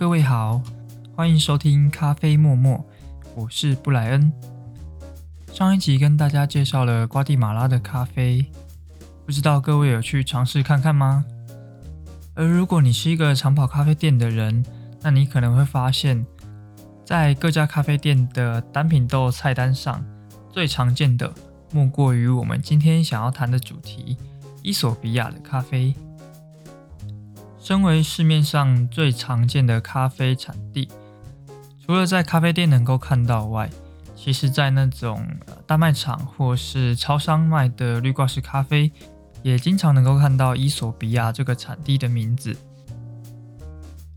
各位好，欢迎收听咖啡默默，我是布莱恩。上一集跟大家介绍了瓜地马拉的咖啡，不知道各位有去尝试看看吗？而如果你是一个常跑咖啡店的人，那你可能会发现，在各家咖啡店的单品豆菜单上，最常见的莫过于我们今天想要谈的主题——伊索比亚的咖啡。身为市面上最常见的咖啡产地，除了在咖啡店能够看到外，其实在那种大卖场或是超商卖的绿挂式咖啡，也经常能够看到伊索比亚这个产地的名字。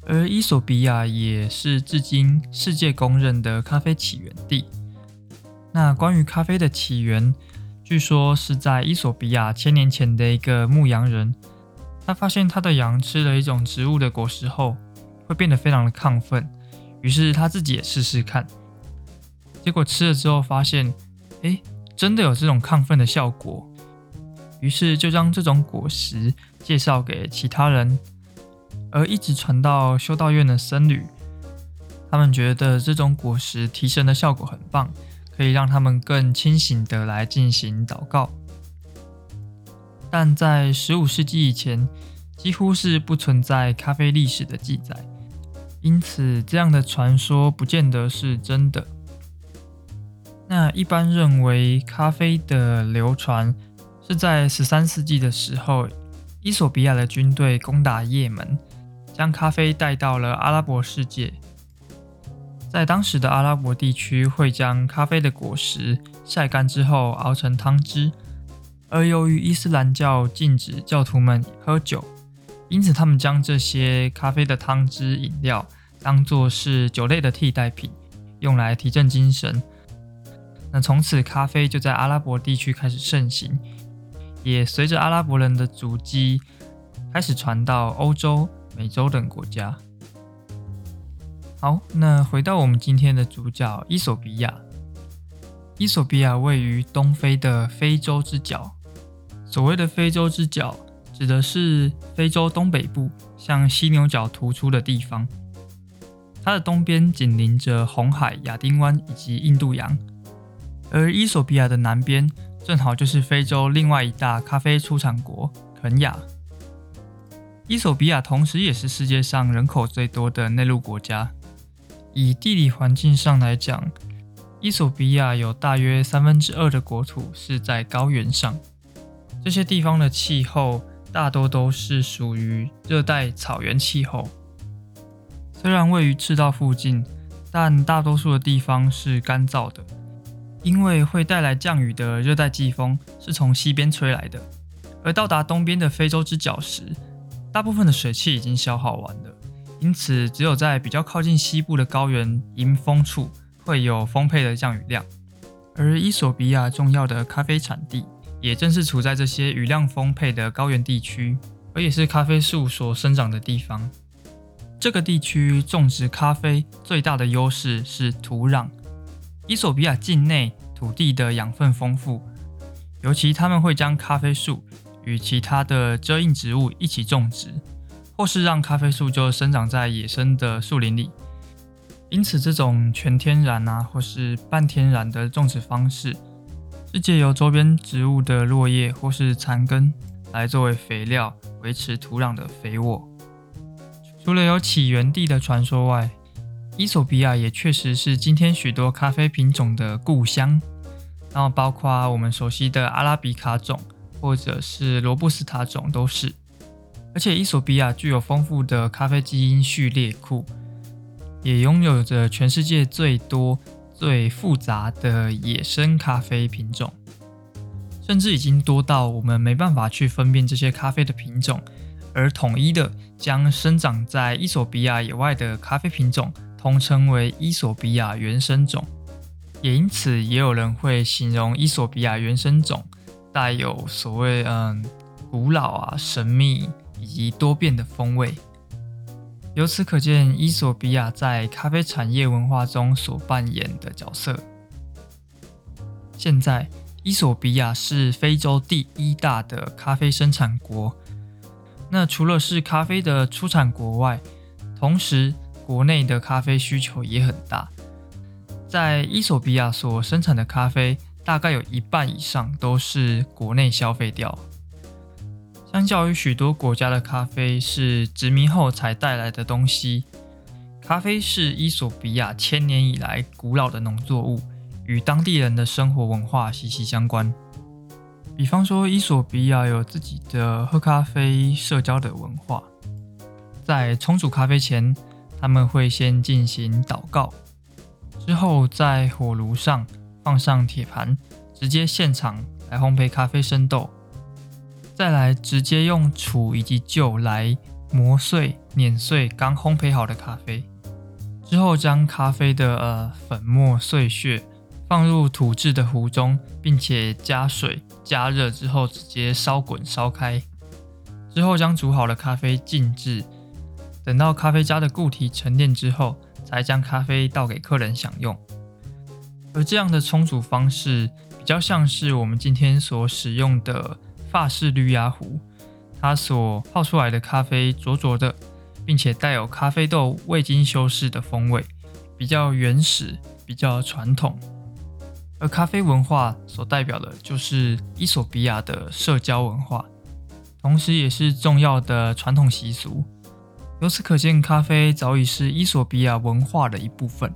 而伊索比亚也是至今世界公认的咖啡起源地。那关于咖啡的起源，据说是在伊索比亚千年前的一个牧羊人。他发现他的羊吃了一种植物的果实后，会变得非常的亢奋，于是他自己也试试看，结果吃了之后发现，哎，真的有这种亢奋的效果，于是就将这种果实介绍给其他人，而一直传到修道院的僧侣，他们觉得这种果实提神的效果很棒，可以让他们更清醒的来进行祷告。但在十五世纪以前，几乎是不存在咖啡历史的记载，因此这样的传说不见得是真的。那一般认为，咖啡的流传是在十三世纪的时候，伊索比亚的军队攻打也门，将咖啡带到了阿拉伯世界。在当时的阿拉伯地区，会将咖啡的果实晒干之后熬成汤汁。而由于伊斯兰教禁止教徒们喝酒，因此他们将这些咖啡的汤汁饮料当做是酒类的替代品，用来提振精神。那从此咖啡就在阿拉伯地区开始盛行，也随着阿拉伯人的足迹开始传到欧洲、美洲等国家。好，那回到我们今天的主角——伊索比亚。伊索比亚位于东非的非洲之角。所谓的非洲之角，指的是非洲东北部向犀牛角突出的地方。它的东边紧邻着红海、亚丁湾以及印度洋，而伊索比亚的南边正好就是非洲另外一大咖啡出产国肯亚。伊索比亚同时也是世界上人口最多的内陆国家。以地理环境上来讲，伊索比亚有大约三分之二的国土是在高原上。这些地方的气候大多都是属于热带草原气候，虽然位于赤道附近，但大多数的地方是干燥的，因为会带来降雨的热带季风是从西边吹来的。而到达东边的非洲之角时，大部分的水汽已经消耗完了，因此只有在比较靠近西部的高原迎风处会有丰沛的降雨量。而伊索比亚重要的咖啡产地。也正是处在这些雨量丰沛的高原地区，而也是咖啡树所生长的地方。这个地区种植咖啡最大的优势是土壤。伊索比亚境内土地的养分丰富，尤其他们会将咖啡树与其他的遮荫植物一起种植，或是让咖啡树就生长在野生的树林里。因此，这种全天然啊，或是半天然的种植方式。是借由周边植物的落叶或是残根来作为肥料，维持土壤的肥沃。除了有起源地的传说外，伊索比亚也确实是今天许多咖啡品种的故乡。然后包括我们熟悉的阿拉比卡种或者是罗布斯塔种都是。而且伊索比亚具有丰富的咖啡基因序列库，也拥有着全世界最多。最复杂的野生咖啡品种，甚至已经多到我们没办法去分辨这些咖啡的品种，而统一的将生长在伊索比亚野外的咖啡品种通称为伊索比亚原生种。也因此，也有人会形容伊索比亚原生种带有所谓嗯古老啊、神秘以及多变的风味。由此可见，伊索比亚在咖啡产业文化中所扮演的角色。现在，伊索比亚是非洲第一大的咖啡生产国。那除了是咖啡的出产国外，同时国内的咖啡需求也很大。在伊索比亚所生产的咖啡，大概有一半以上都是国内消费掉。相较于许多国家的咖啡是殖民后才带来的东西，咖啡是伊索比亚千年以来古老的农作物，与当地人的生活文化息息相关。比方说，伊索比亚有自己的喝咖啡社交的文化，在冲煮咖啡前，他们会先进行祷告。之后，在火炉上放上铁盘，直接现场来烘焙咖啡生豆，再来直接用杵以及臼来磨碎、碾碎刚烘焙好的咖啡。之后，将咖啡的呃粉末碎屑放入土制的壶中，并且加水加热之后，直接烧滚烧开。之后，将煮好的咖啡静置，等到咖啡渣的固体沉淀之后。才将咖啡倒给客人享用，而这样的冲煮方式比较像是我们今天所使用的法式绿芽壶，它所泡出来的咖啡浊浊的，并且带有咖啡豆未经修饰的风味，比较原始，比较传统。而咖啡文化所代表的就是伊索比亚的社交文化，同时也是重要的传统习俗。由此可见，咖啡早已是伊索比亚文化的一部分。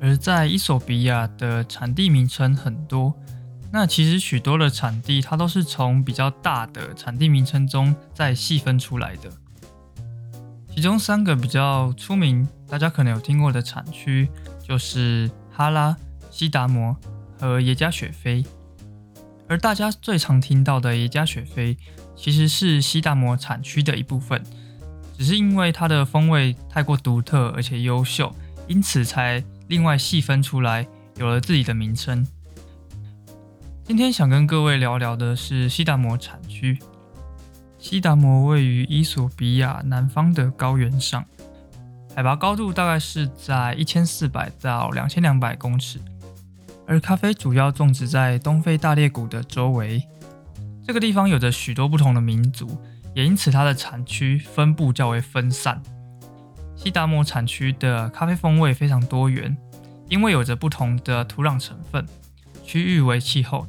而在伊索比亚的产地名称很多，那其实许多的产地它都是从比较大的产地名称中再细分出来的。其中三个比较出名，大家可能有听过的产区，就是哈拉、西达摩和耶加雪菲。而大家最常听到的耶加雪菲，其实是西达摩产区的一部分。只是因为它的风味太过独特而且优秀，因此才另外细分出来，有了自己的名称。今天想跟各位聊聊的是西达摩产区。西达摩位于伊索比亚南方的高原上，海拔高度大概是在一千四百到两千两百公尺，而咖啡主要种植在东非大裂谷的周围。这个地方有着许多不同的民族。也因此，它的产区分布较为分散。西达摩产区的咖啡风味非常多元，因为有着不同的土壤成分、区域为气候，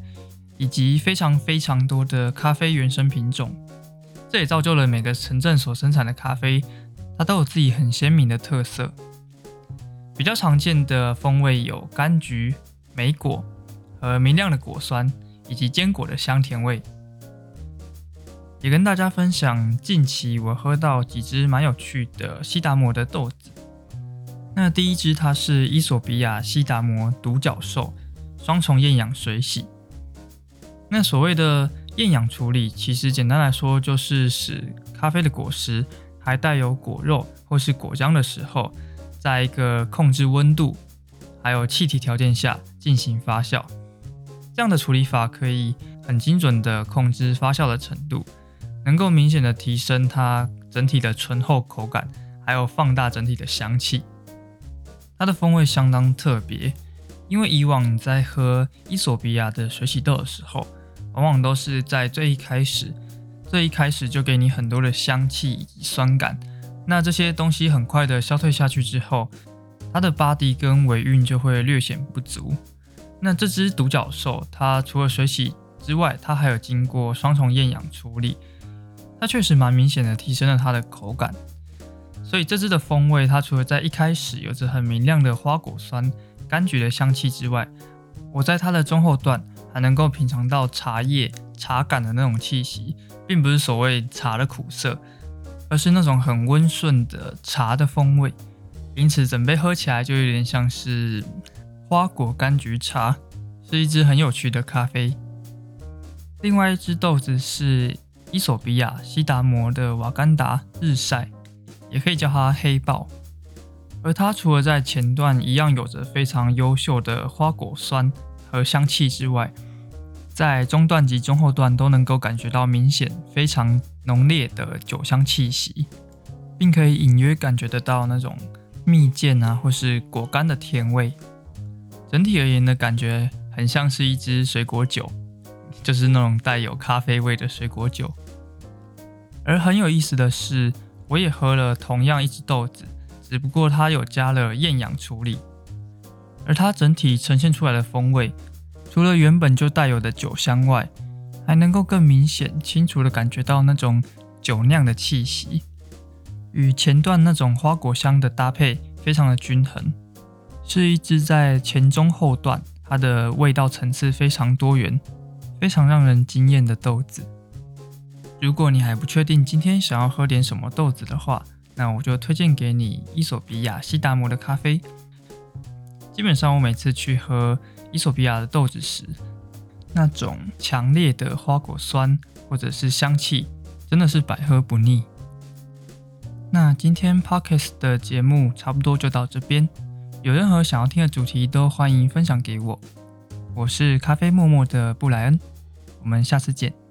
以及非常非常多的咖啡原生品种。这也造就了每个城镇所生产的咖啡，它都有自己很鲜明的特色。比较常见的风味有柑橘、莓果和明亮的果酸，以及坚果的香甜味。也跟大家分享近期我喝到几支蛮有趣的西达摩的豆子。那第一支它是伊索比亚西达摩独角兽双重厌氧水洗。那所谓的厌氧处理，其实简单来说就是使咖啡的果实还带有果肉或是果浆的时候，在一个控制温度还有气体条件下进行发酵。这样的处理法可以很精准的控制发酵的程度。能够明显的提升它整体的醇厚口感，还有放大整体的香气。它的风味相当特别，因为以往在喝伊索比亚的水洗豆的时候，往往都是在最一开始，最一开始就给你很多的香气以及酸感。那这些东西很快的消退下去之后，它的巴迪跟尾韵就会略显不足。那这只独角兽，它除了水洗之外，它还有经过双重厌氧处理。它确实蛮明显的提升了它的口感，所以这只的风味，它除了在一开始有着很明亮的花果酸、柑橘的香气之外，我在它的中后段还能够品尝到茶叶、茶感的那种气息，并不是所谓茶的苦涩，而是那种很温顺的茶的风味，因此整杯喝起来就有点像是花果柑橘茶，是一支很有趣的咖啡。另外一支豆子是。伊索比亚西达摩的瓦干达日晒，也可以叫它黑豹。而它除了在前段一样有着非常优秀的花果酸和香气之外，在中段及中后段都能够感觉到明显非常浓烈的酒香气息，并可以隐约感觉得到那种蜜饯啊或是果干的甜味。整体而言的感觉很像是一支水果酒，就是那种带有咖啡味的水果酒。而很有意思的是，我也喝了同样一只豆子，只不过它有加了厌氧处理，而它整体呈现出来的风味，除了原本就带有的酒香外，还能够更明显、清楚的感觉到那种酒酿的气息，与前段那种花果香的搭配非常的均衡，是一支在前中后段它的味道层次非常多元、非常让人惊艳的豆子。如果你还不确定今天想要喝点什么豆子的话，那我就推荐给你伊索比亚西达摩的咖啡。基本上我每次去喝伊索比亚的豆子时，那种强烈的花果酸或者是香气，真的是百喝不腻。那今天 Podcast 的节目差不多就到这边，有任何想要听的主题都欢迎分享给我。我是咖啡默默的布莱恩，我们下次见。